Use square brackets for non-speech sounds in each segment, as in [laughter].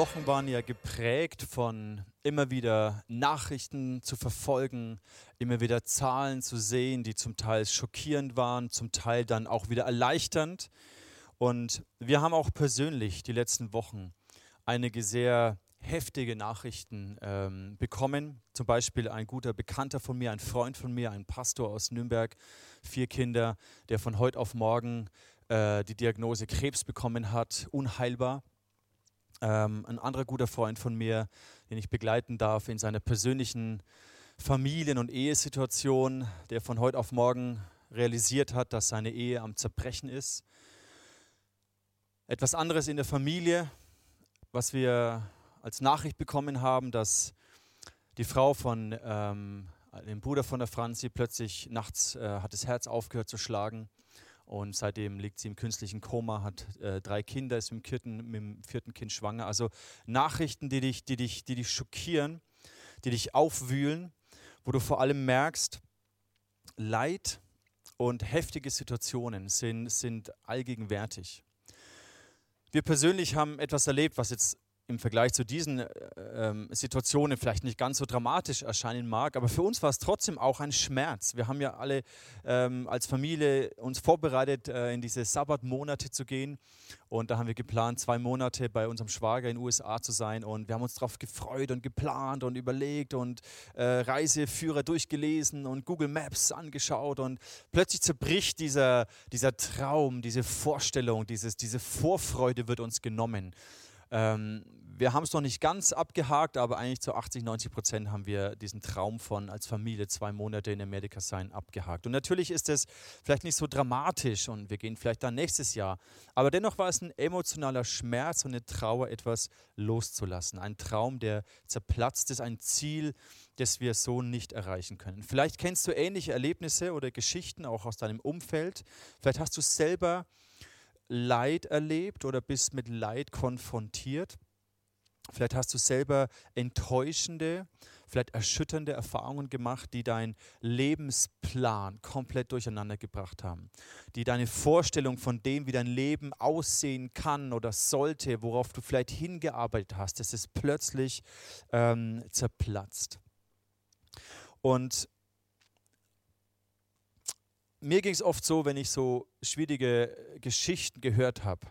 Wochen waren ja geprägt von immer wieder Nachrichten zu verfolgen, immer wieder Zahlen zu sehen, die zum Teil schockierend waren, zum Teil dann auch wieder erleichternd. Und wir haben auch persönlich die letzten Wochen einige sehr heftige Nachrichten ähm, bekommen. Zum Beispiel ein guter Bekannter von mir, ein Freund von mir, ein Pastor aus Nürnberg, vier Kinder, der von heute auf morgen äh, die Diagnose Krebs bekommen hat, unheilbar. Ähm, ein anderer guter Freund von mir, den ich begleiten darf in seiner persönlichen Familien- und Ehesituation, der von heute auf morgen realisiert hat, dass seine Ehe am Zerbrechen ist. Etwas anderes in der Familie, was wir als Nachricht bekommen haben, dass die Frau von ähm, dem Bruder von der Franzi plötzlich nachts äh, hat das Herz aufgehört zu schlagen und seitdem liegt sie im künstlichen Koma, hat äh, drei Kinder, ist mit dem, vierten, mit dem vierten Kind schwanger. Also Nachrichten, die dich, die, dich, die dich schockieren, die dich aufwühlen, wo du vor allem merkst, Leid und heftige Situationen sind, sind allgegenwärtig. Wir persönlich haben etwas erlebt, was jetzt im Vergleich zu diesen äh, ähm, Situationen vielleicht nicht ganz so dramatisch erscheinen mag, aber für uns war es trotzdem auch ein Schmerz. Wir haben ja alle ähm, als Familie uns vorbereitet, äh, in diese Sabbatmonate zu gehen und da haben wir geplant, zwei Monate bei unserem Schwager in den USA zu sein und wir haben uns darauf gefreut und geplant und überlegt und äh, Reiseführer durchgelesen und Google Maps angeschaut und plötzlich zerbricht dieser, dieser Traum, diese Vorstellung, dieses, diese Vorfreude wird uns genommen. Ähm, wir haben es noch nicht ganz abgehakt, aber eigentlich zu 80, 90 Prozent haben wir diesen Traum von als Familie zwei Monate in Amerika sein abgehakt. Und natürlich ist es vielleicht nicht so dramatisch und wir gehen vielleicht dann nächstes Jahr. Aber dennoch war es ein emotionaler Schmerz und eine Trauer, etwas loszulassen. Ein Traum, der zerplatzt ist, ein Ziel, das wir so nicht erreichen können. Vielleicht kennst du ähnliche Erlebnisse oder Geschichten auch aus deinem Umfeld. Vielleicht hast du selber Leid erlebt oder bist mit Leid konfrontiert. Vielleicht hast du selber enttäuschende, vielleicht erschütternde Erfahrungen gemacht, die deinen Lebensplan komplett durcheinander gebracht haben, die deine Vorstellung von dem, wie dein Leben aussehen kann oder sollte, worauf du vielleicht hingearbeitet hast, dass es plötzlich ähm, zerplatzt. Und mir ging es oft so, wenn ich so schwierige Geschichten gehört habe,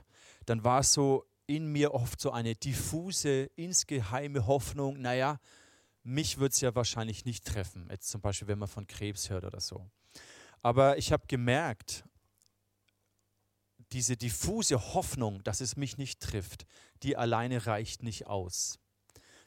dann war es so in mir oft so eine diffuse, insgeheime Hoffnung, naja, mich wird es ja wahrscheinlich nicht treffen, jetzt zum Beispiel, wenn man von Krebs hört oder so. Aber ich habe gemerkt, diese diffuse Hoffnung, dass es mich nicht trifft, die alleine reicht nicht aus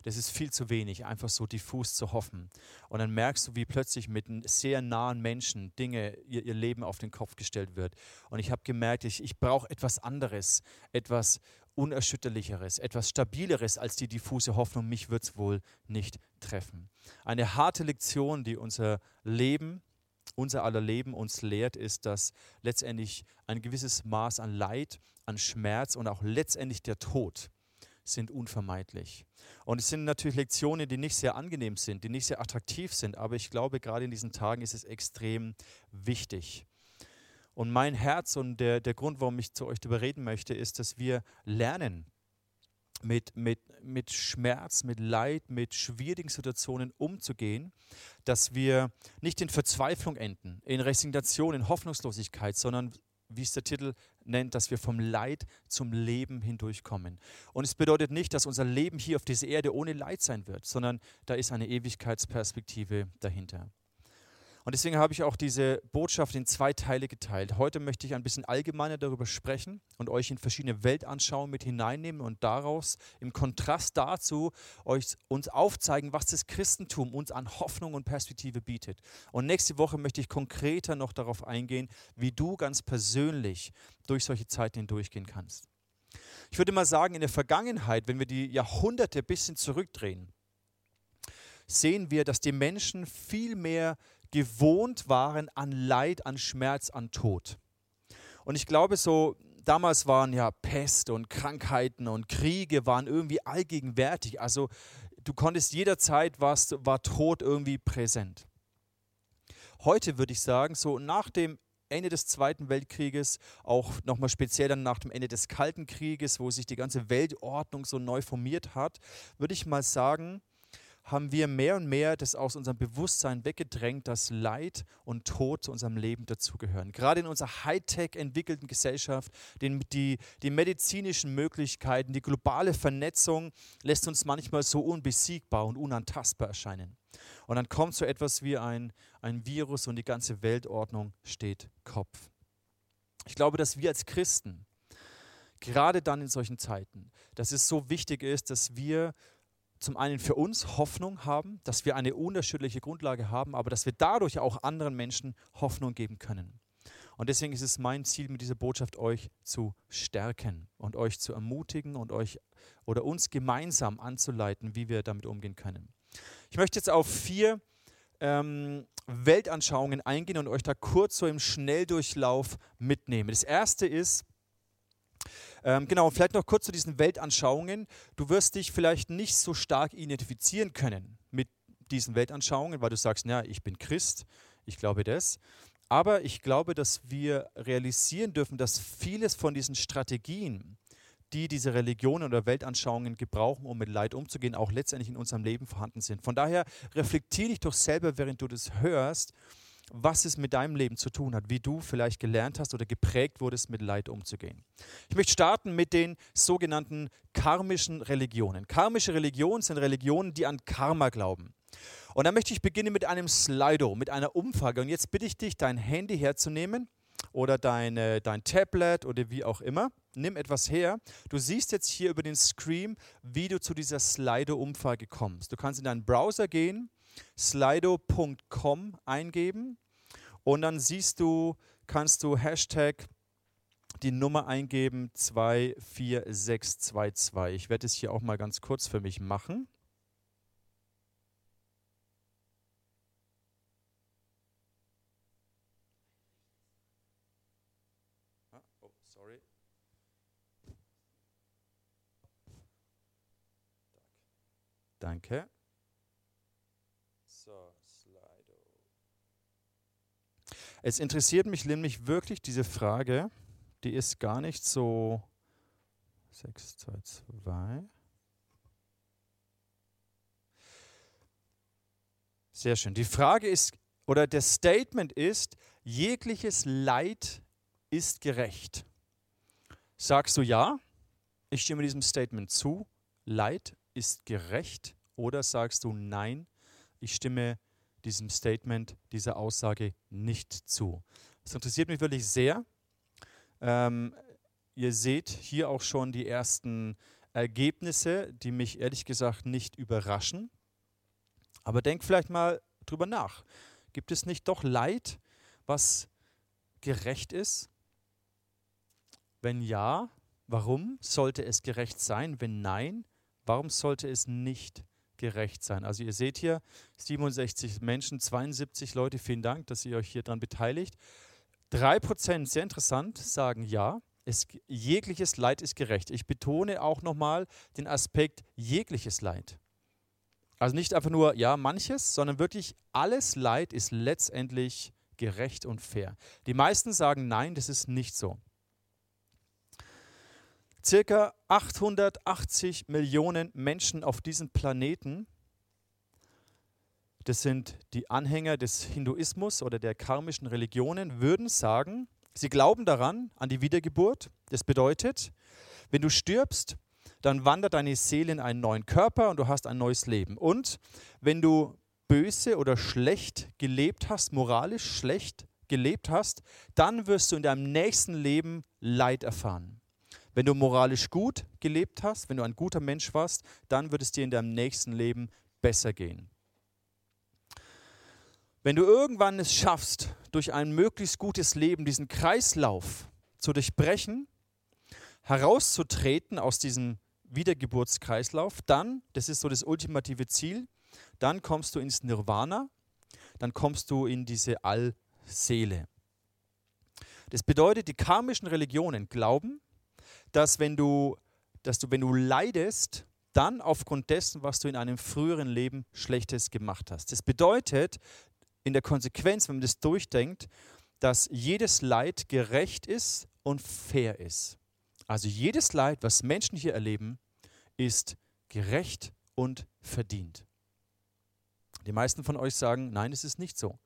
das ist viel zu wenig, einfach so diffus zu hoffen. Und dann merkst du, wie plötzlich mit sehr nahen Menschen Dinge, ihr, ihr Leben auf den Kopf gestellt wird. Und ich habe gemerkt, ich, ich brauche etwas anderes, etwas Unerschütterlicheres, etwas Stabileres als die diffuse Hoffnung, mich wird es wohl nicht treffen. Eine harte Lektion, die unser Leben, unser aller Leben uns lehrt, ist, dass letztendlich ein gewisses Maß an Leid, an Schmerz und auch letztendlich der Tod sind unvermeidlich. Und es sind natürlich Lektionen, die nicht sehr angenehm sind, die nicht sehr attraktiv sind, aber ich glaube, gerade in diesen Tagen ist es extrem wichtig. Und mein Herz und der, der Grund, warum ich zu euch darüber reden möchte, ist, dass wir lernen, mit, mit, mit Schmerz, mit Leid, mit schwierigen Situationen umzugehen, dass wir nicht in Verzweiflung enden, in Resignation, in Hoffnungslosigkeit, sondern wie es der Titel nennt, dass wir vom Leid zum Leben hindurchkommen. Und es bedeutet nicht, dass unser Leben hier auf dieser Erde ohne Leid sein wird, sondern da ist eine Ewigkeitsperspektive dahinter. Und deswegen habe ich auch diese Botschaft in zwei Teile geteilt. Heute möchte ich ein bisschen allgemeiner darüber sprechen und euch in verschiedene Weltanschauungen mit hineinnehmen und daraus im Kontrast dazu euch uns aufzeigen, was das Christentum uns an Hoffnung und Perspektive bietet. Und nächste Woche möchte ich konkreter noch darauf eingehen, wie du ganz persönlich durch solche Zeiten hindurchgehen kannst. Ich würde mal sagen, in der Vergangenheit, wenn wir die Jahrhunderte ein bisschen zurückdrehen, sehen wir, dass die Menschen viel mehr gewohnt waren an Leid, an Schmerz, an Tod. Und ich glaube, so damals waren ja Pest und Krankheiten und Kriege waren irgendwie allgegenwärtig. Also du konntest jederzeit, warst, war Tod irgendwie präsent. Heute würde ich sagen, so nach dem Ende des Zweiten Weltkrieges, auch nochmal speziell dann nach dem Ende des Kalten Krieges, wo sich die ganze Weltordnung so neu formiert hat, würde ich mal sagen, haben wir mehr und mehr das aus unserem Bewusstsein weggedrängt, dass Leid und Tod zu unserem Leben dazugehören. Gerade in unserer Hightech entwickelten Gesellschaft, den, die, die medizinischen Möglichkeiten, die globale Vernetzung lässt uns manchmal so unbesiegbar und unantastbar erscheinen. Und dann kommt so etwas wie ein, ein Virus und die ganze Weltordnung steht Kopf. Ich glaube, dass wir als Christen, gerade dann in solchen Zeiten, dass es so wichtig ist, dass wir zum einen für uns Hoffnung haben, dass wir eine unterschiedliche Grundlage haben, aber dass wir dadurch auch anderen Menschen Hoffnung geben können. Und deswegen ist es mein Ziel, mit dieser Botschaft euch zu stärken und euch zu ermutigen und euch oder uns gemeinsam anzuleiten, wie wir damit umgehen können. Ich möchte jetzt auf vier ähm, Weltanschauungen eingehen und euch da kurz so im Schnelldurchlauf mitnehmen. Das erste ist, ähm, genau, vielleicht noch kurz zu diesen Weltanschauungen. Du wirst dich vielleicht nicht so stark identifizieren können mit diesen Weltanschauungen, weil du sagst, ja, ich bin Christ, ich glaube das. Aber ich glaube, dass wir realisieren dürfen, dass vieles von diesen Strategien, die diese Religionen oder Weltanschauungen gebrauchen, um mit Leid umzugehen, auch letztendlich in unserem Leben vorhanden sind. Von daher reflektiere dich doch selber, während du das hörst, was es mit deinem Leben zu tun hat, wie du vielleicht gelernt hast oder geprägt wurdest, mit Leid umzugehen. Ich möchte starten mit den sogenannten karmischen Religionen. Karmische Religionen sind Religionen, die an Karma glauben. Und da möchte ich beginnen mit einem Slido, mit einer Umfrage. Und jetzt bitte ich dich, dein Handy herzunehmen oder deine, dein Tablet oder wie auch immer. Nimm etwas her. Du siehst jetzt hier über den Screen, wie du zu dieser Slido-Umfrage kommst. Du kannst in deinen Browser gehen, slido.com eingeben und dann siehst du, kannst du Hashtag die Nummer eingeben 24622. Ich werde es hier auch mal ganz kurz für mich machen. Ah, oh. Danke. Es interessiert mich nämlich wirklich diese Frage, die ist gar nicht so 6, 2, 2. Sehr schön. Die Frage ist, oder das Statement ist, jegliches Leid ist gerecht. Sagst du ja, ich stimme diesem Statement zu, Leid ist gerecht, oder sagst du nein, ich stimme diesem Statement, dieser Aussage nicht zu. Das interessiert mich wirklich sehr. Ähm, ihr seht hier auch schon die ersten Ergebnisse, die mich ehrlich gesagt nicht überraschen. Aber denkt vielleicht mal drüber nach. Gibt es nicht doch Leid, was gerecht ist? Wenn ja, warum sollte es gerecht sein? Wenn nein, warum sollte es nicht gerecht sein. Also ihr seht hier 67 Menschen, 72 Leute, vielen Dank, dass ihr euch hier dran beteiligt. 3%, sehr interessant, sagen ja, es, jegliches Leid ist gerecht. Ich betone auch nochmal den Aspekt jegliches Leid. Also nicht einfach nur, ja, manches, sondern wirklich alles Leid ist letztendlich gerecht und fair. Die meisten sagen, nein, das ist nicht so. Circa 880 Millionen Menschen auf diesem Planeten, das sind die Anhänger des Hinduismus oder der karmischen Religionen, würden sagen, sie glauben daran, an die Wiedergeburt. Das bedeutet, wenn du stirbst, dann wandert deine Seele in einen neuen Körper und du hast ein neues Leben. Und wenn du böse oder schlecht gelebt hast, moralisch schlecht gelebt hast, dann wirst du in deinem nächsten Leben Leid erfahren. Wenn du moralisch gut gelebt hast, wenn du ein guter Mensch warst, dann wird es dir in deinem nächsten Leben besser gehen. Wenn du irgendwann es schaffst, durch ein möglichst gutes Leben diesen Kreislauf zu durchbrechen, herauszutreten aus diesem Wiedergeburtskreislauf, dann, das ist so das ultimative Ziel, dann kommst du ins Nirvana, dann kommst du in diese Allseele. Das bedeutet, die karmischen Religionen glauben, dass wenn du, dass du, wenn du leidest, dann aufgrund dessen, was du in einem früheren Leben Schlechtes gemacht hast. Das bedeutet, in der Konsequenz, wenn man das durchdenkt, dass jedes Leid gerecht ist und fair ist. Also jedes Leid, was Menschen hier erleben, ist gerecht und verdient. Die meisten von euch sagen, nein, es ist nicht so.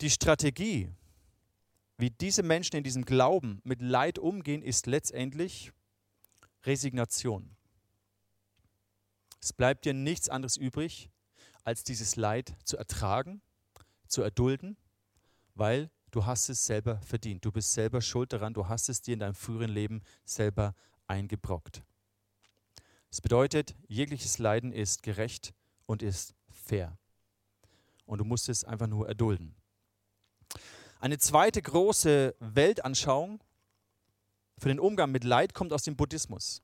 Die Strategie, wie diese Menschen in diesem Glauben mit Leid umgehen, ist letztendlich Resignation. Es bleibt dir nichts anderes übrig, als dieses Leid zu ertragen, zu erdulden, weil du hast es selber verdient. Du bist selber schuld daran, du hast es dir in deinem früheren Leben selber eingebrockt. Das bedeutet, jegliches Leiden ist gerecht und ist fair. Und du musst es einfach nur erdulden. Eine zweite große Weltanschauung für den Umgang mit Leid kommt aus dem Buddhismus.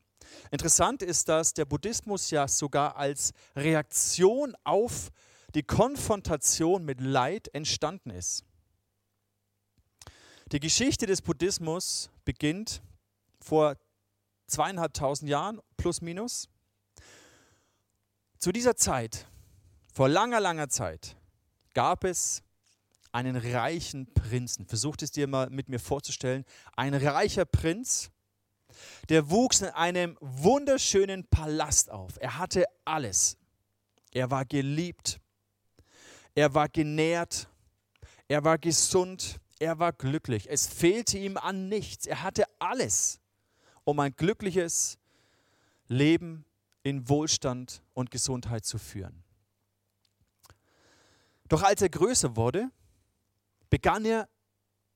Interessant ist, dass der Buddhismus ja sogar als Reaktion auf die Konfrontation mit Leid entstanden ist. Die Geschichte des Buddhismus beginnt vor zweieinhalbtausend Jahren, plus minus. Zu dieser Zeit, vor langer, langer Zeit, gab es einen reichen Prinzen. Versucht es dir mal mit mir vorzustellen. Ein reicher Prinz, der wuchs in einem wunderschönen Palast auf. Er hatte alles. Er war geliebt. Er war genährt. Er war gesund. Er war glücklich. Es fehlte ihm an nichts. Er hatte alles, um ein glückliches Leben in Wohlstand und Gesundheit zu führen. Doch als er größer wurde, begann er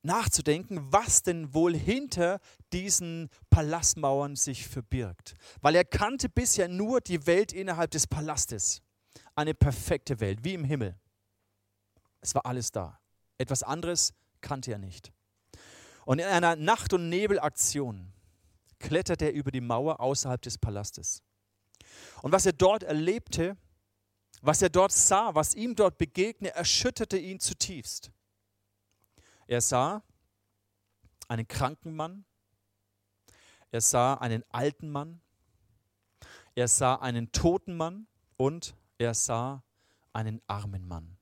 nachzudenken, was denn wohl hinter diesen Palastmauern sich verbirgt. Weil er kannte bisher nur die Welt innerhalb des Palastes. Eine perfekte Welt, wie im Himmel. Es war alles da. Etwas anderes kannte er nicht. Und in einer Nacht- und Nebelaktion kletterte er über die Mauer außerhalb des Palastes. Und was er dort erlebte, was er dort sah, was ihm dort begegnete, erschütterte ihn zutiefst. Er sah einen kranken Mann, er sah einen alten Mann, er sah einen toten Mann und er sah einen armen Mann.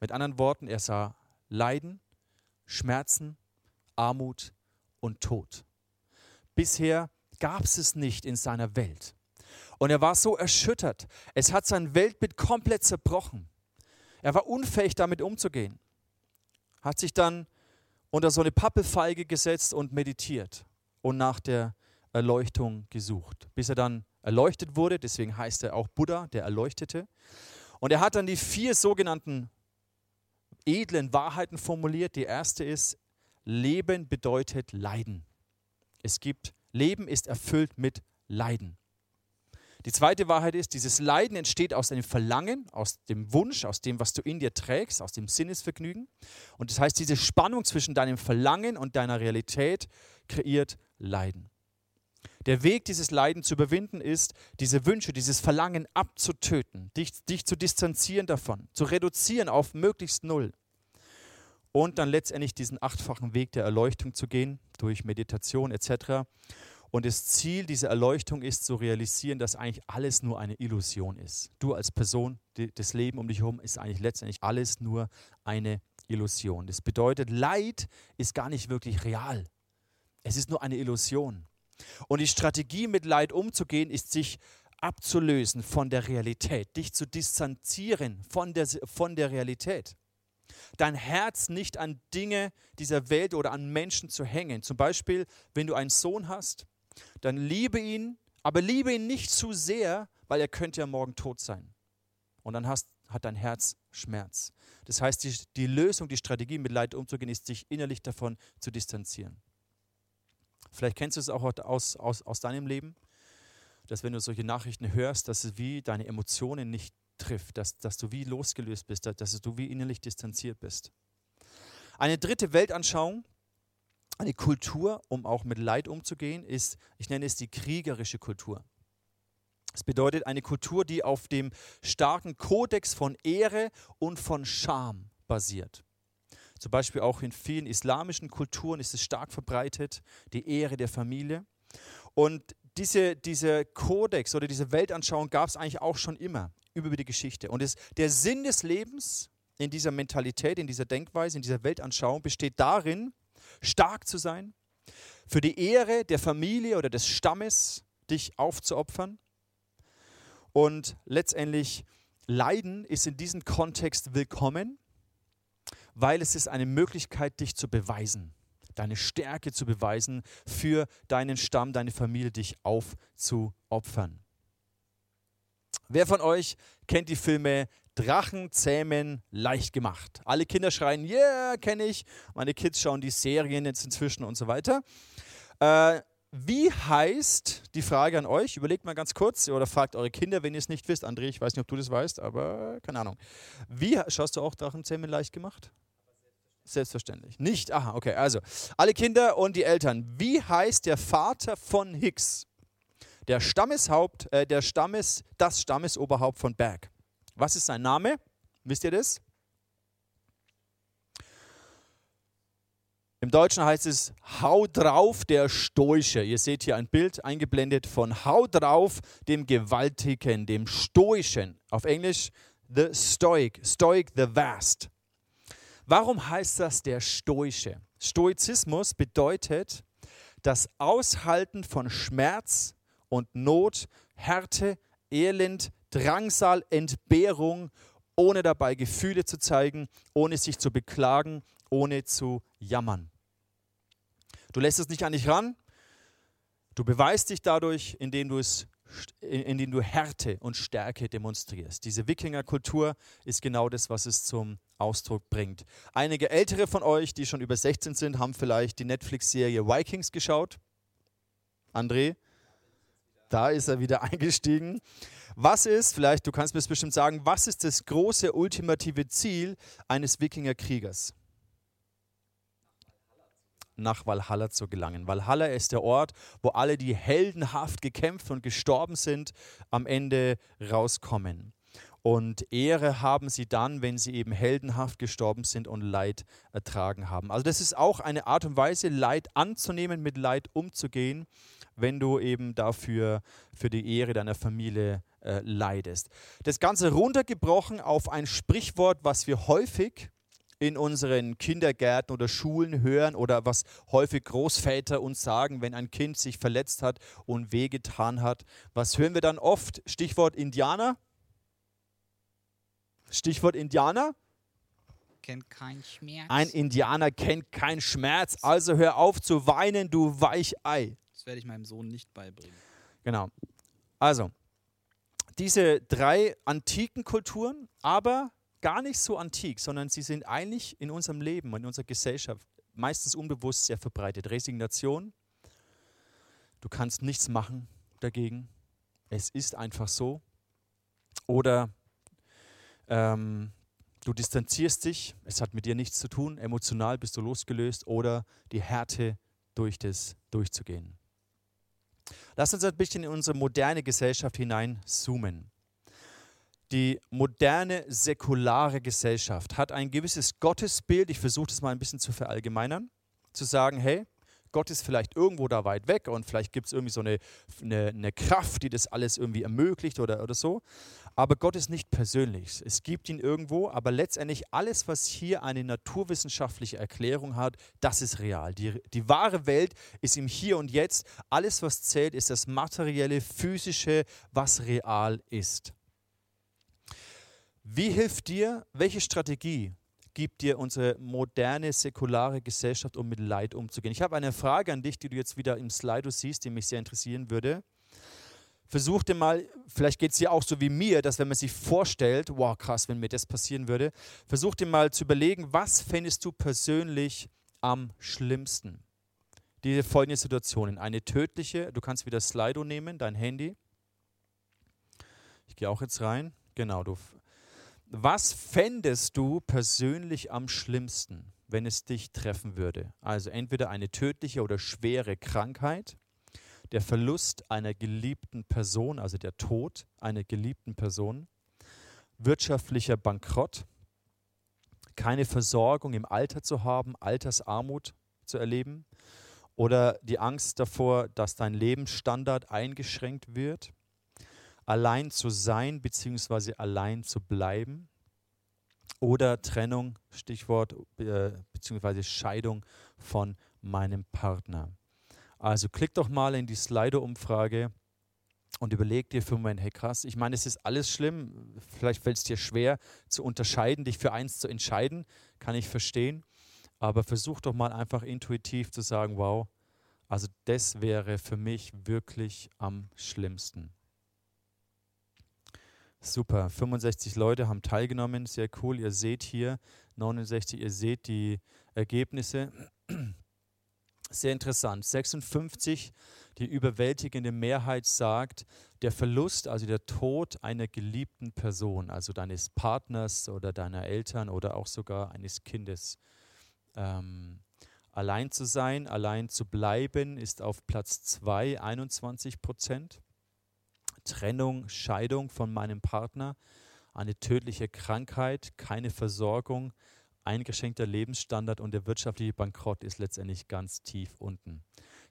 Mit anderen Worten, er sah Leiden, Schmerzen, Armut und Tod. Bisher gab es es nicht in seiner Welt. Und er war so erschüttert. Es hat sein Weltbild komplett zerbrochen. Er war unfähig, damit umzugehen hat sich dann unter so eine Pappelfeige gesetzt und meditiert und nach der Erleuchtung gesucht, bis er dann erleuchtet wurde. Deswegen heißt er auch Buddha, der Erleuchtete. Und er hat dann die vier sogenannten edlen Wahrheiten formuliert. Die erste ist, Leben bedeutet Leiden. Es gibt, Leben ist erfüllt mit Leiden. Die zweite Wahrheit ist, dieses Leiden entsteht aus einem Verlangen, aus dem Wunsch, aus dem, was du in dir trägst, aus dem Sinnesvergnügen. Und das heißt, diese Spannung zwischen deinem Verlangen und deiner Realität kreiert Leiden. Der Weg, dieses Leiden zu überwinden, ist, diese Wünsche, dieses Verlangen abzutöten, dich, dich zu distanzieren davon, zu reduzieren auf möglichst null. Und dann letztendlich diesen achtfachen Weg der Erleuchtung zu gehen, durch Meditation etc. Und das Ziel dieser Erleuchtung ist zu realisieren, dass eigentlich alles nur eine Illusion ist. Du als Person, das Leben um dich herum ist eigentlich letztendlich alles nur eine Illusion. Das bedeutet, Leid ist gar nicht wirklich real. Es ist nur eine Illusion. Und die Strategie, mit Leid umzugehen, ist, sich abzulösen von der Realität, dich zu distanzieren von der, von der Realität. Dein Herz nicht an Dinge dieser Welt oder an Menschen zu hängen. Zum Beispiel, wenn du einen Sohn hast dann liebe ihn, aber liebe ihn nicht zu sehr, weil er könnte ja morgen tot sein. Und dann hast, hat dein Herz Schmerz. Das heißt, die, die Lösung, die Strategie, mit Leid umzugehen, ist, sich innerlich davon zu distanzieren. Vielleicht kennst du es auch aus, aus, aus deinem Leben, dass wenn du solche Nachrichten hörst, dass es wie deine Emotionen nicht trifft, dass, dass du wie losgelöst bist, dass du wie innerlich distanziert bist. Eine dritte Weltanschauung eine Kultur, um auch mit Leid umzugehen, ist, ich nenne es die kriegerische Kultur. Es bedeutet eine Kultur, die auf dem starken Kodex von Ehre und von Scham basiert. Zum Beispiel auch in vielen islamischen Kulturen ist es stark verbreitet, die Ehre der Familie. Und diese, diese Kodex oder diese Weltanschauung gab es eigentlich auch schon immer über die Geschichte. Und es, der Sinn des Lebens in dieser Mentalität, in dieser Denkweise, in dieser Weltanschauung besteht darin, stark zu sein, für die Ehre der Familie oder des Stammes dich aufzuopfern. Und letztendlich Leiden ist in diesem Kontext willkommen, weil es ist eine Möglichkeit, dich zu beweisen, deine Stärke zu beweisen, für deinen Stamm, deine Familie dich aufzuopfern. Wer von euch kennt die Filme Drachen zähmen leicht gemacht? Alle Kinder schreien, yeah, kenne ich. Meine Kids schauen die Serien jetzt inzwischen und so weiter. Äh, wie heißt, die Frage an euch, überlegt mal ganz kurz oder fragt eure Kinder, wenn ihr es nicht wisst. André, ich weiß nicht, ob du das weißt, aber keine Ahnung. Wie, schaust du auch Drachenzähmen leicht gemacht? Selbstverständlich. Nicht? Aha, okay. Also, alle Kinder und die Eltern. Wie heißt der Vater von Hicks? Der Stammeshaupt, äh, der Stammes, das Stammesoberhaupt von Berg. Was ist sein Name? Wisst ihr das? Im Deutschen heißt es Hau drauf der Stoische. Ihr seht hier ein Bild eingeblendet von Hau drauf dem Gewaltigen, dem Stoischen. Auf Englisch The Stoic, Stoic the Vast. Warum heißt das der Stoische? Stoizismus bedeutet das Aushalten von Schmerz und Not, Härte, Elend, Drangsal, Entbehrung, ohne dabei Gefühle zu zeigen, ohne sich zu beklagen, ohne zu jammern. Du lässt es nicht an dich ran, du beweist dich dadurch, indem du es indem du Härte und Stärke demonstrierst. Diese Wikingerkultur ist genau das, was es zum Ausdruck bringt. Einige ältere von euch, die schon über 16 sind, haben vielleicht die Netflix-Serie Vikings geschaut. André, da ist er wieder [laughs] eingestiegen. Was ist, vielleicht, du kannst mir es bestimmt sagen, was ist das große ultimative Ziel eines Wikingerkriegers? nach Valhalla zu gelangen. Valhalla ist der Ort, wo alle, die heldenhaft gekämpft und gestorben sind, am Ende rauskommen. Und Ehre haben sie dann, wenn sie eben heldenhaft gestorben sind und Leid ertragen haben. Also das ist auch eine Art und Weise, Leid anzunehmen, mit Leid umzugehen, wenn du eben dafür für die Ehre deiner Familie äh, leidest. Das Ganze runtergebrochen auf ein Sprichwort, was wir häufig in unseren Kindergärten oder Schulen hören oder was häufig Großväter uns sagen, wenn ein Kind sich verletzt hat und wehgetan hat. Was hören wir dann oft? Stichwort Indianer. Stichwort Indianer. Kennt keinen Schmerz. Ein Indianer kennt keinen Schmerz, also hör auf zu weinen, du Weichei. Das werde ich meinem Sohn nicht beibringen. Genau. Also, diese drei antiken Kulturen, aber gar nicht so antik, sondern sie sind eigentlich in unserem Leben, in unserer Gesellschaft meistens unbewusst sehr verbreitet. Resignation, du kannst nichts machen dagegen, es ist einfach so. Oder ähm, du distanzierst dich, es hat mit dir nichts zu tun, emotional bist du losgelöst oder die Härte durch das durchzugehen. Lass uns ein bisschen in unsere moderne Gesellschaft hinein zoomen die moderne säkulare Gesellschaft hat ein gewisses Gottesbild, ich versuche das mal ein bisschen zu verallgemeinern, zu sagen, hey, Gott ist vielleicht irgendwo da weit weg und vielleicht gibt es irgendwie so eine, eine, eine, Kraft, die das alles irgendwie ermöglicht oder, oder so. Aber Gott ist nicht persönlich. Es gibt ihn irgendwo, aber letztendlich alles, was hier eine naturwissenschaftliche Erklärung hat, das ist real. Die, die wahre Welt ist im Hier und Jetzt. Alles, was zählt, ist das materielle, physische, was real ist. Wie hilft dir, welche Strategie gibt dir unsere moderne, säkulare Gesellschaft, um mit Leid umzugehen? Ich habe eine Frage an dich, die du jetzt wieder im Slido siehst, die mich sehr interessieren würde. Versuch dir mal, vielleicht geht es dir auch so wie mir, dass wenn man sich vorstellt, wow, krass, wenn mir das passieren würde, versuch dir mal zu überlegen, was fändest du persönlich am schlimmsten? Diese folgende Situationen. Eine tödliche, du kannst wieder Slido nehmen, dein Handy. Ich gehe auch jetzt rein. Genau, du was fändest du persönlich am schlimmsten, wenn es dich treffen würde? Also entweder eine tödliche oder schwere Krankheit, der Verlust einer geliebten Person, also der Tod einer geliebten Person, wirtschaftlicher Bankrott, keine Versorgung im Alter zu haben, Altersarmut zu erleben oder die Angst davor, dass dein Lebensstandard eingeschränkt wird allein zu sein bzw. allein zu bleiben oder Trennung, Stichwort, äh, beziehungsweise Scheidung von meinem Partner. Also klick doch mal in die Slido-Umfrage und überleg dir für einen Moment, hey krass, ich meine, es ist alles schlimm, vielleicht fällt es dir schwer zu unterscheiden, dich für eins zu entscheiden, kann ich verstehen, aber versuch doch mal einfach intuitiv zu sagen, wow, also das wäre für mich wirklich am schlimmsten. Super, 65 Leute haben teilgenommen, sehr cool. Ihr seht hier 69, ihr seht die Ergebnisse. Sehr interessant. 56, die überwältigende Mehrheit sagt, der Verlust, also der Tod einer geliebten Person, also deines Partners oder deiner Eltern oder auch sogar eines Kindes. Ähm, allein zu sein, allein zu bleiben, ist auf Platz 2, 21 Prozent. Trennung, Scheidung von meinem Partner, eine tödliche Krankheit, keine Versorgung, eingeschränkter Lebensstandard und der wirtschaftliche Bankrott ist letztendlich ganz tief unten.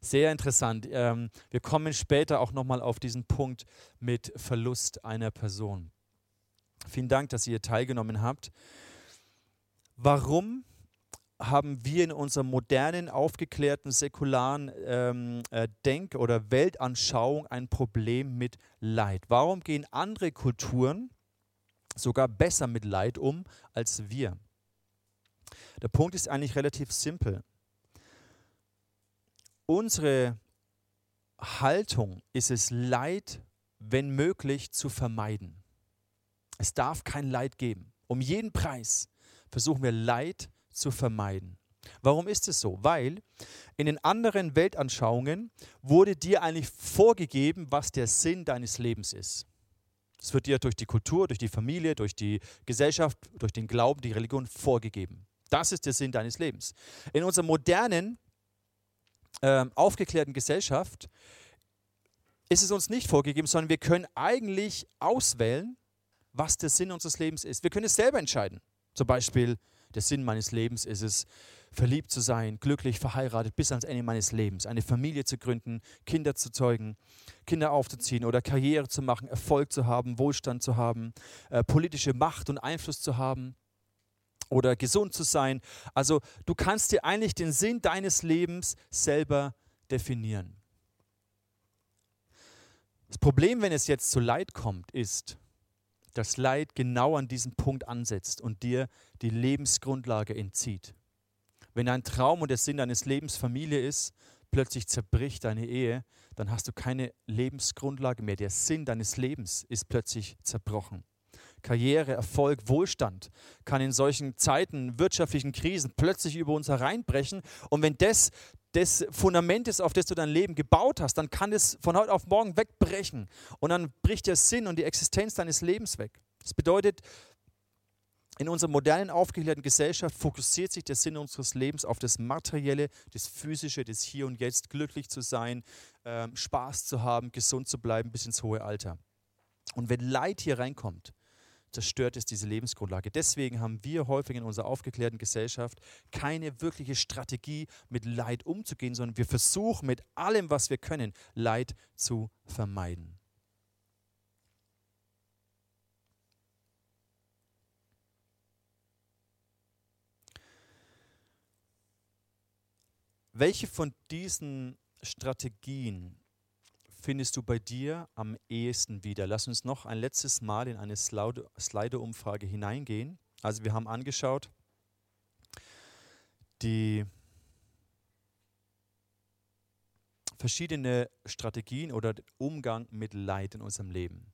Sehr interessant. Ähm, wir kommen später auch nochmal auf diesen Punkt mit Verlust einer Person. Vielen Dank, dass ihr teilgenommen habt. Warum haben wir in unserer modernen, aufgeklärten, säkularen ähm, äh, Denk- oder Weltanschauung ein Problem mit Leid? Warum gehen andere Kulturen sogar besser mit Leid um als wir? Der Punkt ist eigentlich relativ simpel. Unsere Haltung ist es, Leid, wenn möglich, zu vermeiden. Es darf kein Leid geben. Um jeden Preis versuchen wir Leid zu vermeiden. Warum ist es so? Weil in den anderen Weltanschauungen wurde dir eigentlich vorgegeben, was der Sinn deines Lebens ist. Es wird dir durch die Kultur, durch die Familie, durch die Gesellschaft, durch den Glauben, die Religion vorgegeben. Das ist der Sinn deines Lebens. In unserer modernen, äh, aufgeklärten Gesellschaft ist es uns nicht vorgegeben, sondern wir können eigentlich auswählen, was der Sinn unseres Lebens ist. Wir können es selber entscheiden. Zum Beispiel, der Sinn meines Lebens ist es, verliebt zu sein, glücklich verheiratet bis ans Ende meines Lebens, eine Familie zu gründen, Kinder zu zeugen, Kinder aufzuziehen oder Karriere zu machen, Erfolg zu haben, Wohlstand zu haben, äh, politische Macht und Einfluss zu haben oder gesund zu sein. Also du kannst dir eigentlich den Sinn deines Lebens selber definieren. Das Problem, wenn es jetzt zu Leid kommt, ist, dass Leid genau an diesem Punkt ansetzt und dir die Lebensgrundlage entzieht. Wenn dein Traum und der Sinn deines Lebens Familie ist, plötzlich zerbricht deine Ehe, dann hast du keine Lebensgrundlage mehr. Der Sinn deines Lebens ist plötzlich zerbrochen. Karriere, Erfolg, Wohlstand kann in solchen Zeiten, wirtschaftlichen Krisen plötzlich über uns hereinbrechen. Und wenn das das Fundament ist, auf das du dein Leben gebaut hast, dann kann es von heute auf morgen wegbrechen. Und dann bricht der Sinn und die Existenz deines Lebens weg. Das bedeutet, in unserer modernen, aufgeklärten Gesellschaft fokussiert sich der Sinn unseres Lebens auf das Materielle, das Physische, das Hier und Jetzt, glücklich zu sein, äh, Spaß zu haben, gesund zu bleiben bis ins hohe Alter. Und wenn Leid hier reinkommt, zerstört es diese Lebensgrundlage. Deswegen haben wir häufig in unserer aufgeklärten Gesellschaft keine wirkliche Strategie, mit Leid umzugehen, sondern wir versuchen mit allem, was wir können, Leid zu vermeiden. Welche von diesen Strategien findest du bei dir am ehesten wieder? Lass uns noch ein letztes Mal in eine Slido-Umfrage hineingehen. Also wir haben angeschaut, die verschiedene Strategien oder Umgang mit Leid in unserem Leben.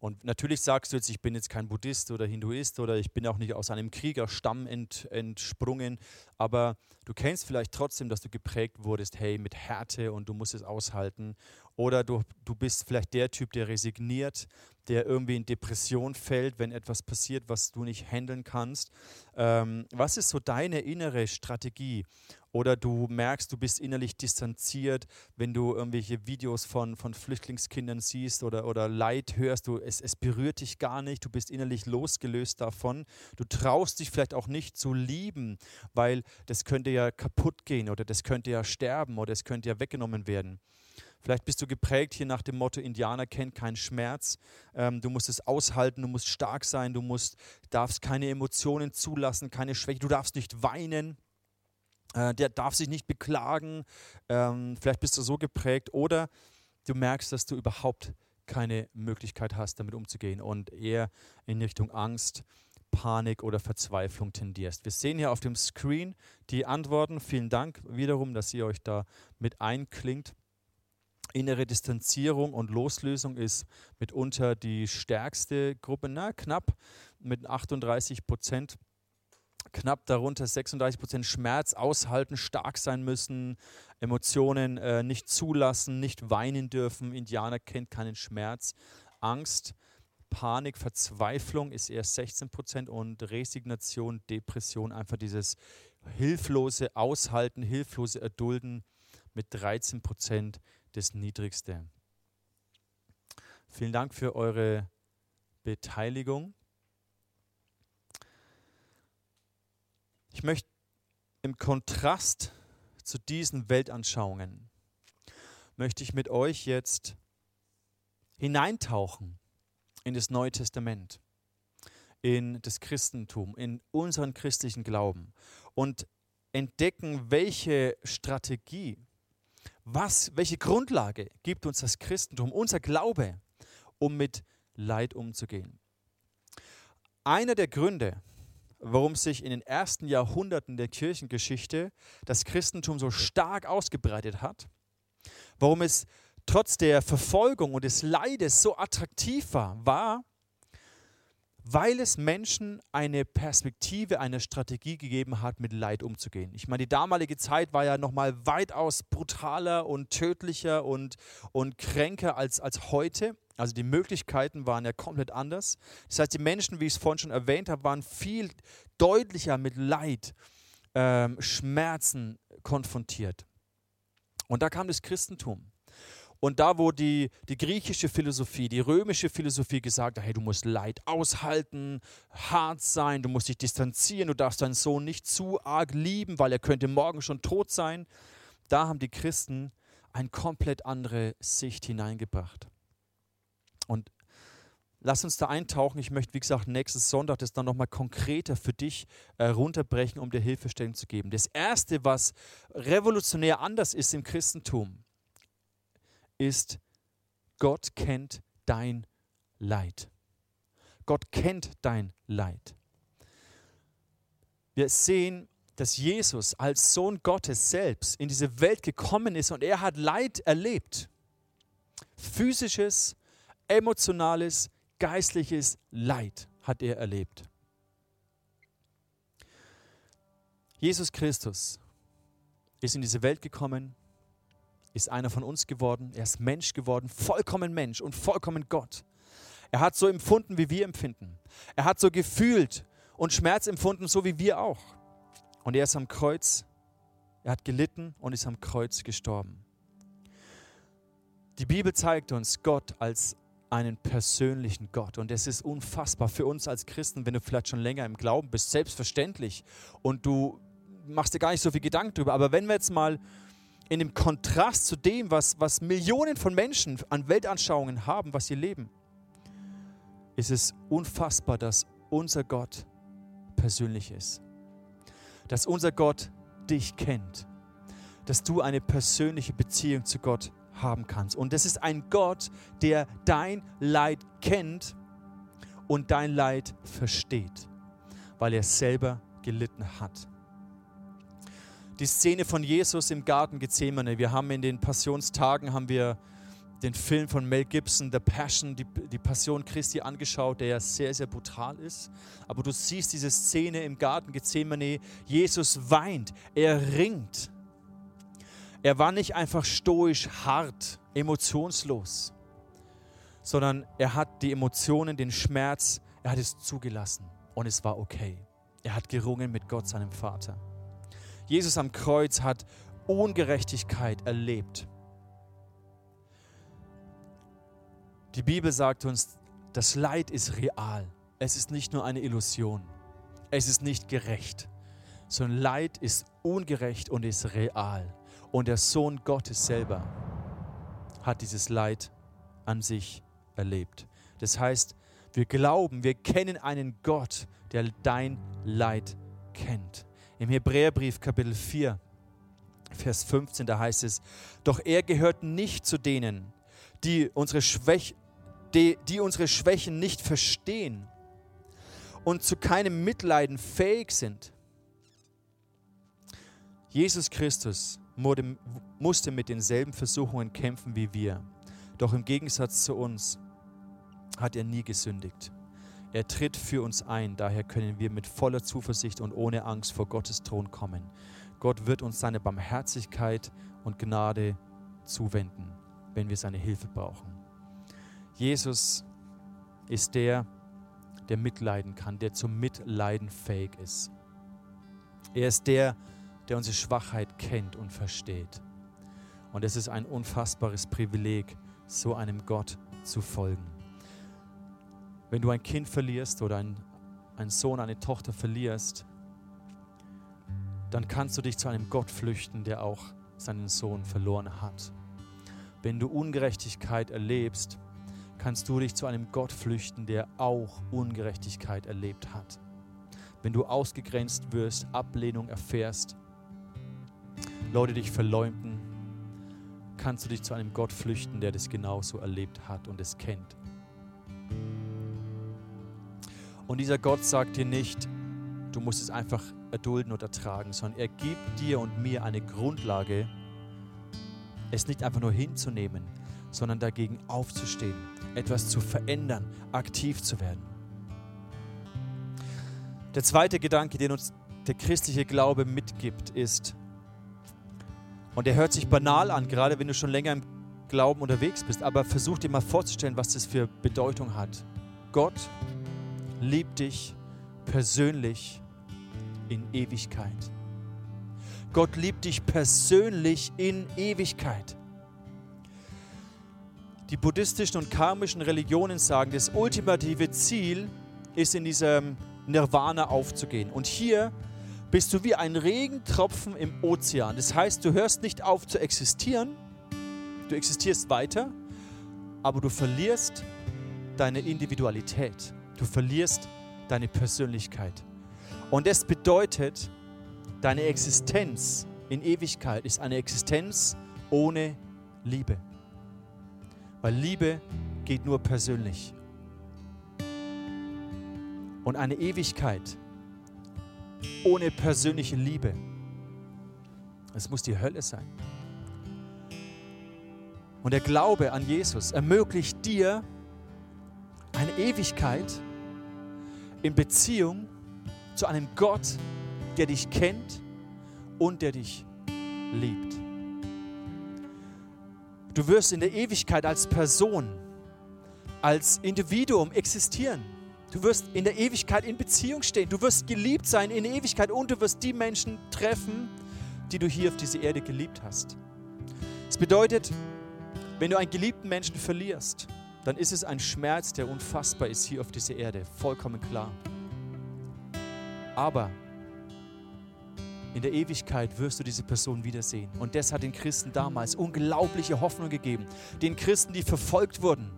Und natürlich sagst du jetzt, ich bin jetzt kein Buddhist oder Hinduist oder ich bin auch nicht aus einem Kriegerstamm ent, entsprungen, aber du kennst vielleicht trotzdem, dass du geprägt wurdest, hey, mit Härte und du musst es aushalten oder du, du bist vielleicht der Typ, der resigniert, der irgendwie in Depression fällt, wenn etwas passiert, was du nicht handeln kannst. Ähm, was ist so deine innere Strategie? Oder du merkst, du bist innerlich distanziert, wenn du irgendwelche Videos von, von Flüchtlingskindern siehst oder, oder Leid hörst, du, es, es berührt dich gar nicht, du bist innerlich losgelöst davon. Du traust dich vielleicht auch nicht zu lieben, weil das könnte ja kaputt gehen oder das könnte ja sterben oder es könnte ja weggenommen werden. Vielleicht bist du geprägt hier nach dem Motto, Indianer kennt keinen Schmerz. Ähm, du musst es aushalten, du musst stark sein, du musst, darfst keine Emotionen zulassen, keine Schwäche, du darfst nicht weinen. Äh, der darf sich nicht beklagen. Ähm, vielleicht bist du so geprägt oder du merkst, dass du überhaupt keine Möglichkeit hast, damit umzugehen und eher in Richtung Angst, Panik oder Verzweiflung tendierst. Wir sehen hier auf dem Screen die Antworten. Vielen Dank wiederum, dass ihr euch da mit einklingt. Innere Distanzierung und Loslösung ist mitunter die stärkste Gruppe, na, knapp mit 38 Prozent. Knapp darunter 36 Prozent Schmerz aushalten, stark sein müssen, Emotionen äh, nicht zulassen, nicht weinen dürfen. Indianer kennt keinen Schmerz. Angst, Panik, Verzweiflung ist eher 16 Prozent und Resignation, Depression, einfach dieses hilflose Aushalten, hilflose Erdulden mit 13 Prozent das Niedrigste. Vielen Dank für eure Beteiligung. Ich möchte im Kontrast zu diesen Weltanschauungen, möchte ich mit euch jetzt hineintauchen in das Neue Testament, in das Christentum, in unseren christlichen Glauben und entdecken, welche Strategie was, welche Grundlage gibt uns das Christentum, unser Glaube, um mit Leid umzugehen? Einer der Gründe, warum sich in den ersten Jahrhunderten der Kirchengeschichte das Christentum so stark ausgebreitet hat, warum es trotz der Verfolgung und des Leides so attraktiv war, war, weil es Menschen eine Perspektive, eine Strategie gegeben hat, mit Leid umzugehen. Ich meine, die damalige Zeit war ja nochmal weitaus brutaler und tödlicher und, und kränker als, als heute. Also die Möglichkeiten waren ja komplett anders. Das heißt, die Menschen, wie ich es vorhin schon erwähnt habe, waren viel deutlicher mit Leid, ähm, Schmerzen konfrontiert. Und da kam das Christentum. Und da, wo die, die griechische Philosophie, die römische Philosophie gesagt hat, hey, du musst Leid aushalten, hart sein, du musst dich distanzieren, du darfst deinen Sohn nicht zu arg lieben, weil er könnte morgen schon tot sein, da haben die Christen eine komplett andere Sicht hineingebracht. Und lass uns da eintauchen. Ich möchte, wie gesagt, nächstes Sonntag das dann nochmal konkreter für dich äh, runterbrechen, um dir Hilfestellung zu geben. Das Erste, was revolutionär anders ist im Christentum, ist, Gott kennt dein Leid. Gott kennt dein Leid. Wir sehen, dass Jesus als Sohn Gottes selbst in diese Welt gekommen ist und er hat Leid erlebt. Physisches, emotionales, geistliches Leid hat er erlebt. Jesus Christus ist in diese Welt gekommen, ist einer von uns geworden. Er ist Mensch geworden, vollkommen Mensch und vollkommen Gott. Er hat so empfunden, wie wir empfinden. Er hat so gefühlt und Schmerz empfunden, so wie wir auch. Und er ist am Kreuz, er hat gelitten und ist am Kreuz gestorben. Die Bibel zeigt uns Gott als einen persönlichen Gott. Und es ist unfassbar für uns als Christen, wenn du vielleicht schon länger im Glauben bist, selbstverständlich. Und du machst dir gar nicht so viel Gedanken darüber. Aber wenn wir jetzt mal in dem Kontrast zu dem, was, was Millionen von Menschen an Weltanschauungen haben, was sie leben, ist es unfassbar, dass unser Gott persönlich ist. Dass unser Gott dich kennt. Dass du eine persönliche Beziehung zu Gott haben kannst. Und das ist ein Gott, der dein Leid kennt und dein Leid versteht, weil er selber gelitten hat die Szene von Jesus im Garten Gethsemane. Wir haben in den Passionstagen haben wir den Film von Mel Gibson, The Passion, die, die Passion Christi angeschaut, der ja sehr, sehr brutal ist. Aber du siehst diese Szene im Garten Gethsemane. Jesus weint, er ringt. Er war nicht einfach stoisch, hart, emotionslos, sondern er hat die Emotionen, den Schmerz, er hat es zugelassen und es war okay. Er hat gerungen mit Gott, seinem Vater. Jesus am Kreuz hat Ungerechtigkeit erlebt. Die Bibel sagt uns, das Leid ist real. Es ist nicht nur eine Illusion. Es ist nicht gerecht, sondern Leid ist ungerecht und ist real. Und der Sohn Gottes selber hat dieses Leid an sich erlebt. Das heißt, wir glauben, wir kennen einen Gott, der dein Leid kennt. Im Hebräerbrief Kapitel 4, Vers 15, da heißt es, doch er gehört nicht zu denen, die unsere, Schwäch, die, die unsere Schwächen nicht verstehen und zu keinem Mitleiden fähig sind. Jesus Christus musste mit denselben Versuchungen kämpfen wie wir. Doch im Gegensatz zu uns hat er nie gesündigt. Er tritt für uns ein, daher können wir mit voller Zuversicht und ohne Angst vor Gottes Thron kommen. Gott wird uns seine Barmherzigkeit und Gnade zuwenden, wenn wir seine Hilfe brauchen. Jesus ist der, der mitleiden kann, der zum Mitleiden fähig ist. Er ist der, der unsere Schwachheit kennt und versteht. Und es ist ein unfassbares Privileg, so einem Gott zu folgen. Wenn du ein Kind verlierst oder ein, einen Sohn, eine Tochter verlierst, dann kannst du dich zu einem Gott flüchten, der auch seinen Sohn verloren hat. Wenn du Ungerechtigkeit erlebst, kannst du dich zu einem Gott flüchten, der auch Ungerechtigkeit erlebt hat. Wenn du ausgegrenzt wirst, Ablehnung erfährst, Leute dich verleumden, kannst du dich zu einem Gott flüchten, der das genauso erlebt hat und es kennt. Und dieser Gott sagt dir nicht, du musst es einfach erdulden und ertragen, sondern er gibt dir und mir eine Grundlage, es nicht einfach nur hinzunehmen, sondern dagegen aufzustehen, etwas zu verändern, aktiv zu werden. Der zweite Gedanke, den uns der christliche Glaube mitgibt, ist, und der hört sich banal an, gerade wenn du schon länger im Glauben unterwegs bist, aber versuch dir mal vorzustellen, was das für Bedeutung hat. Gott liebt dich persönlich in Ewigkeit. Gott liebt dich persönlich in Ewigkeit. Die buddhistischen und karmischen Religionen sagen, das ultimative Ziel ist in diesem Nirvana aufzugehen. Und hier bist du wie ein Regentropfen im Ozean. Das heißt, du hörst nicht auf zu existieren, du existierst weiter, aber du verlierst deine Individualität. Du verlierst deine Persönlichkeit. Und das bedeutet, deine Existenz in Ewigkeit ist eine Existenz ohne Liebe. Weil Liebe geht nur persönlich. Und eine Ewigkeit ohne persönliche Liebe, es muss die Hölle sein. Und der Glaube an Jesus ermöglicht dir eine Ewigkeit in Beziehung zu einem Gott, der dich kennt und der dich liebt. Du wirst in der Ewigkeit als Person, als Individuum existieren. Du wirst in der Ewigkeit in Beziehung stehen. Du wirst geliebt sein in der Ewigkeit und du wirst die Menschen treffen, die du hier auf dieser Erde geliebt hast. Das bedeutet, wenn du einen geliebten Menschen verlierst, dann ist es ein Schmerz, der unfassbar ist hier auf dieser Erde. Vollkommen klar. Aber in der Ewigkeit wirst du diese Person wiedersehen. Und das hat den Christen damals unglaubliche Hoffnung gegeben. Den Christen, die verfolgt wurden,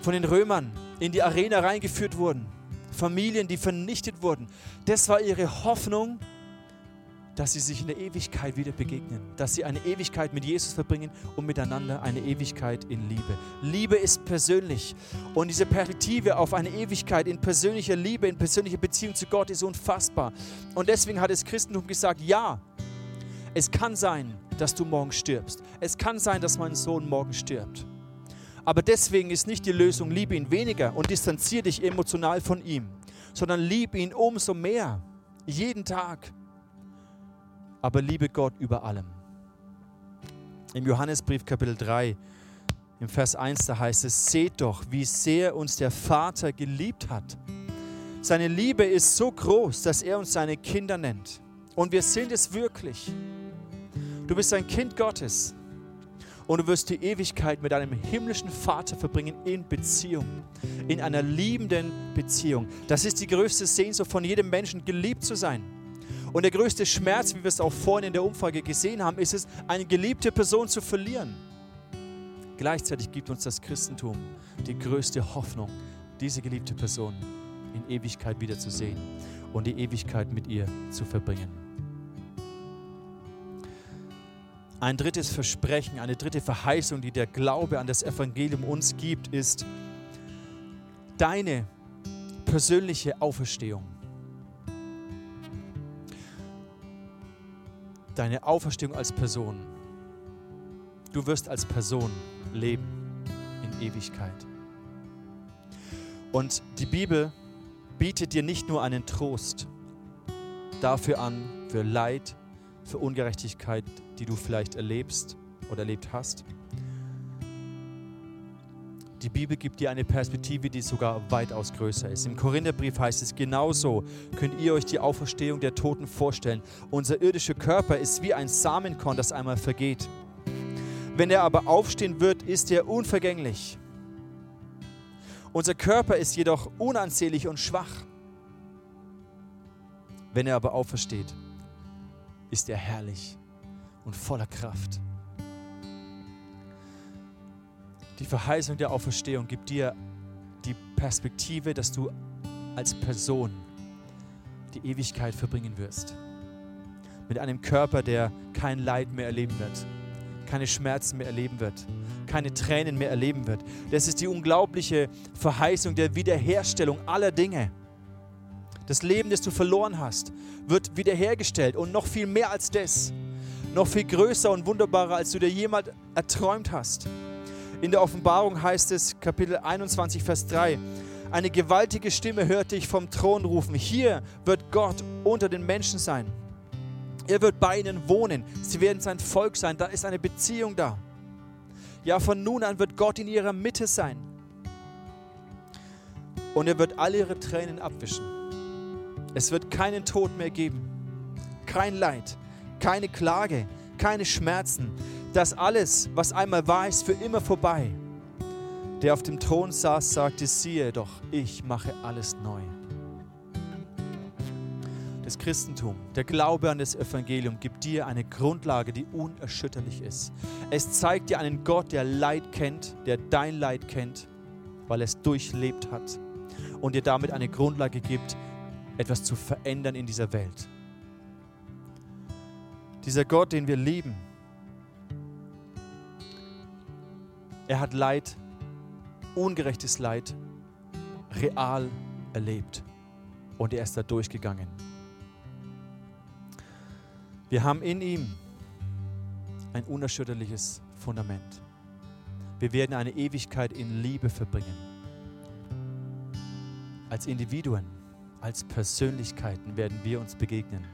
von den Römern in die Arena reingeführt wurden, Familien, die vernichtet wurden. Das war ihre Hoffnung dass sie sich in der Ewigkeit wieder begegnen, dass sie eine Ewigkeit mit Jesus verbringen und miteinander eine Ewigkeit in Liebe. Liebe ist persönlich und diese Perspektive auf eine Ewigkeit in persönlicher Liebe, in persönlicher Beziehung zu Gott ist unfassbar. Und deswegen hat das Christentum gesagt, ja, es kann sein, dass du morgen stirbst. Es kann sein, dass mein Sohn morgen stirbt. Aber deswegen ist nicht die Lösung, liebe ihn weniger und distanziere dich emotional von ihm, sondern liebe ihn umso mehr, jeden Tag aber liebe Gott über allem. Im Johannesbrief Kapitel 3, im Vers 1, da heißt es, seht doch, wie sehr uns der Vater geliebt hat. Seine Liebe ist so groß, dass er uns seine Kinder nennt. Und wir sind es wirklich. Du bist ein Kind Gottes. Und du wirst die Ewigkeit mit deinem himmlischen Vater verbringen in Beziehung, in einer liebenden Beziehung. Das ist die größte Sehnsucht von jedem Menschen, geliebt zu sein. Und der größte Schmerz, wie wir es auch vorhin in der Umfrage gesehen haben, ist es, eine geliebte Person zu verlieren. Gleichzeitig gibt uns das Christentum die größte Hoffnung, diese geliebte Person in Ewigkeit wiederzusehen und die Ewigkeit mit ihr zu verbringen. Ein drittes Versprechen, eine dritte Verheißung, die der Glaube an das Evangelium uns gibt, ist deine persönliche Auferstehung. Deine Auferstehung als Person. Du wirst als Person leben in Ewigkeit. Und die Bibel bietet dir nicht nur einen Trost dafür an, für Leid, für Ungerechtigkeit, die du vielleicht erlebst oder erlebt hast. Die Bibel gibt dir eine Perspektive, die sogar weitaus größer ist. Im Korintherbrief heißt es genauso, könnt ihr euch die Auferstehung der Toten vorstellen. Unser irdischer Körper ist wie ein Samenkorn, das einmal vergeht. Wenn er aber aufstehen wird, ist er unvergänglich. Unser Körper ist jedoch unansehnlich und schwach. Wenn er aber aufersteht, ist er herrlich und voller Kraft. Die Verheißung der Auferstehung gibt dir die Perspektive, dass du als Person die Ewigkeit verbringen wirst. Mit einem Körper, der kein Leid mehr erleben wird, keine Schmerzen mehr erleben wird, keine Tränen mehr erleben wird. Das ist die unglaubliche Verheißung der Wiederherstellung aller Dinge. Das Leben, das du verloren hast, wird wiederhergestellt und noch viel mehr als das. Noch viel größer und wunderbarer, als du dir jemals erträumt hast. In der Offenbarung heißt es, Kapitel 21, Vers 3, eine gewaltige Stimme hörte ich vom Thron rufen, hier wird Gott unter den Menschen sein. Er wird bei ihnen wohnen, sie werden sein Volk sein, da ist eine Beziehung da. Ja, von nun an wird Gott in ihrer Mitte sein. Und er wird alle ihre Tränen abwischen. Es wird keinen Tod mehr geben, kein Leid, keine Klage, keine Schmerzen. Das alles, was einmal war, ist für immer vorbei. Der auf dem Thron saß, sagte, siehe doch, ich mache alles neu. Das Christentum, der Glaube an das Evangelium gibt dir eine Grundlage, die unerschütterlich ist. Es zeigt dir einen Gott, der Leid kennt, der dein Leid kennt, weil es durchlebt hat und dir damit eine Grundlage gibt, etwas zu verändern in dieser Welt. Dieser Gott, den wir lieben, er hat Leid, ungerechtes Leid, real erlebt und er ist da durchgegangen. Wir haben in ihm ein unerschütterliches Fundament. Wir werden eine Ewigkeit in Liebe verbringen. Als Individuen als Persönlichkeiten werden wir uns begegnen.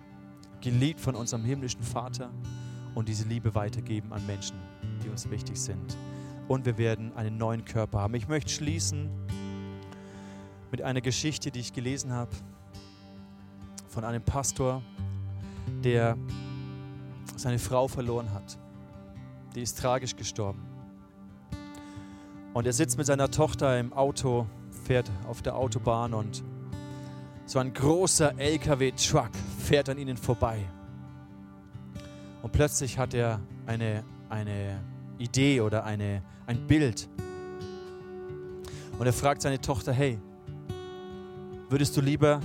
Geliebt von unserem himmlischen Vater und diese Liebe weitergeben an Menschen, die uns wichtig sind. Und wir werden einen neuen Körper haben. Ich möchte schließen mit einer Geschichte, die ich gelesen habe von einem Pastor, der seine Frau verloren hat. Die ist tragisch gestorben. Und er sitzt mit seiner Tochter im Auto, fährt auf der Autobahn und so ein großer LKW-Truck fährt an ihnen vorbei. Und plötzlich hat er eine, eine Idee oder eine, ein Bild. Und er fragt seine Tochter, hey, würdest du lieber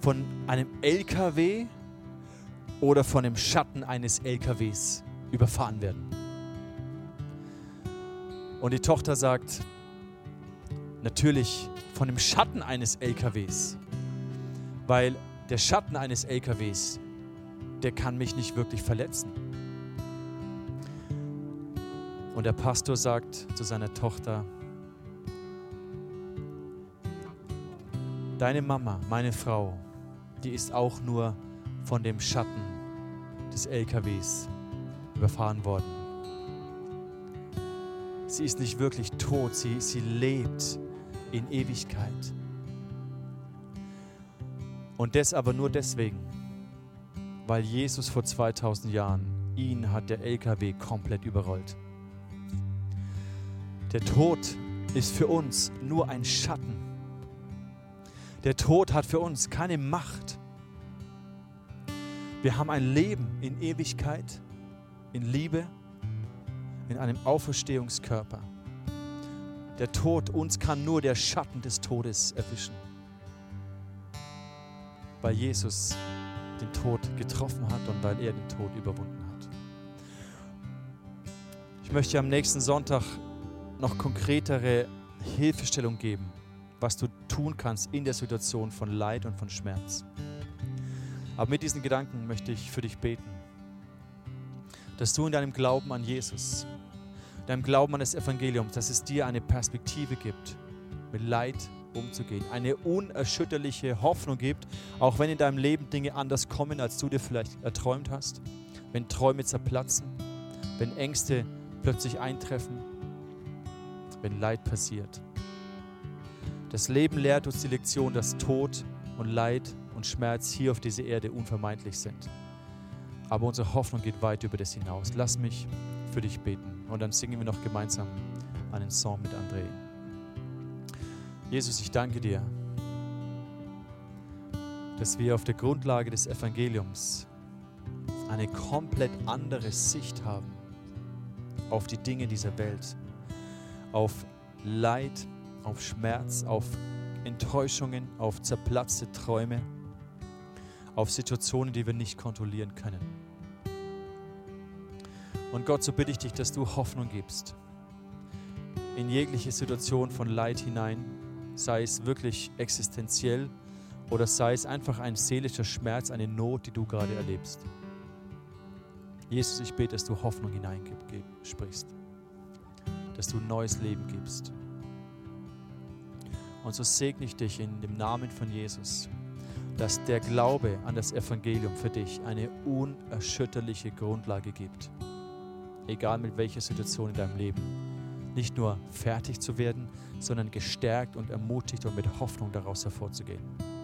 von einem LKW oder von dem Schatten eines LKWs überfahren werden? Und die Tochter sagt, natürlich von dem Schatten eines LKWs weil der Schatten eines LKWs, der kann mich nicht wirklich verletzen. Und der Pastor sagt zu seiner Tochter, deine Mama, meine Frau, die ist auch nur von dem Schatten des LKWs überfahren worden. Sie ist nicht wirklich tot, sie, sie lebt in Ewigkeit. Und das aber nur deswegen, weil Jesus vor 2000 Jahren, ihn hat der LKW komplett überrollt. Der Tod ist für uns nur ein Schatten. Der Tod hat für uns keine Macht. Wir haben ein Leben in Ewigkeit, in Liebe, in einem Auferstehungskörper. Der Tod, uns kann nur der Schatten des Todes erwischen, weil Jesus den Tod getroffen hat und weil er den Tod überwunden hat. Ich möchte am nächsten Sonntag noch konkretere Hilfestellung geben, was du tun kannst in der Situation von Leid und von Schmerz. Aber mit diesen Gedanken möchte ich für dich beten, dass du in deinem Glauben an Jesus, deinem Glauben an das Evangelium, dass es dir eine Perspektive gibt, mit Leid umzugehen, eine unerschütterliche Hoffnung gibt, auch wenn in deinem Leben Dinge anders kommen, als du dir vielleicht erträumt hast, wenn Träume zerplatzen, wenn Ängste plötzlich eintreffen, wenn Leid passiert. Das Leben lehrt uns die Lektion, dass Tod und Leid und Schmerz hier auf dieser Erde unvermeidlich sind. Aber unsere Hoffnung geht weit über das hinaus. Lass mich für dich beten und dann singen wir noch gemeinsam einen Song mit André. Jesus, ich danke dir, dass wir auf der Grundlage des Evangeliums eine komplett andere Sicht haben auf die Dinge dieser Welt, auf Leid, auf Schmerz, auf Enttäuschungen, auf zerplatzte Träume, auf Situationen, die wir nicht kontrollieren können. Und Gott, so bitte ich dich, dass du Hoffnung gibst in jegliche Situation von Leid hinein, sei es wirklich existenziell oder sei es einfach ein seelischer Schmerz, eine Not, die du gerade erlebst. Jesus, ich bete, dass du Hoffnung hineinsprichst, dass du neues Leben gibst. Und so segne ich dich in dem Namen von Jesus, dass der Glaube an das Evangelium für dich eine unerschütterliche Grundlage gibt, egal mit welcher Situation in deinem Leben. Nicht nur fertig zu werden, sondern gestärkt und ermutigt und mit Hoffnung daraus hervorzugehen.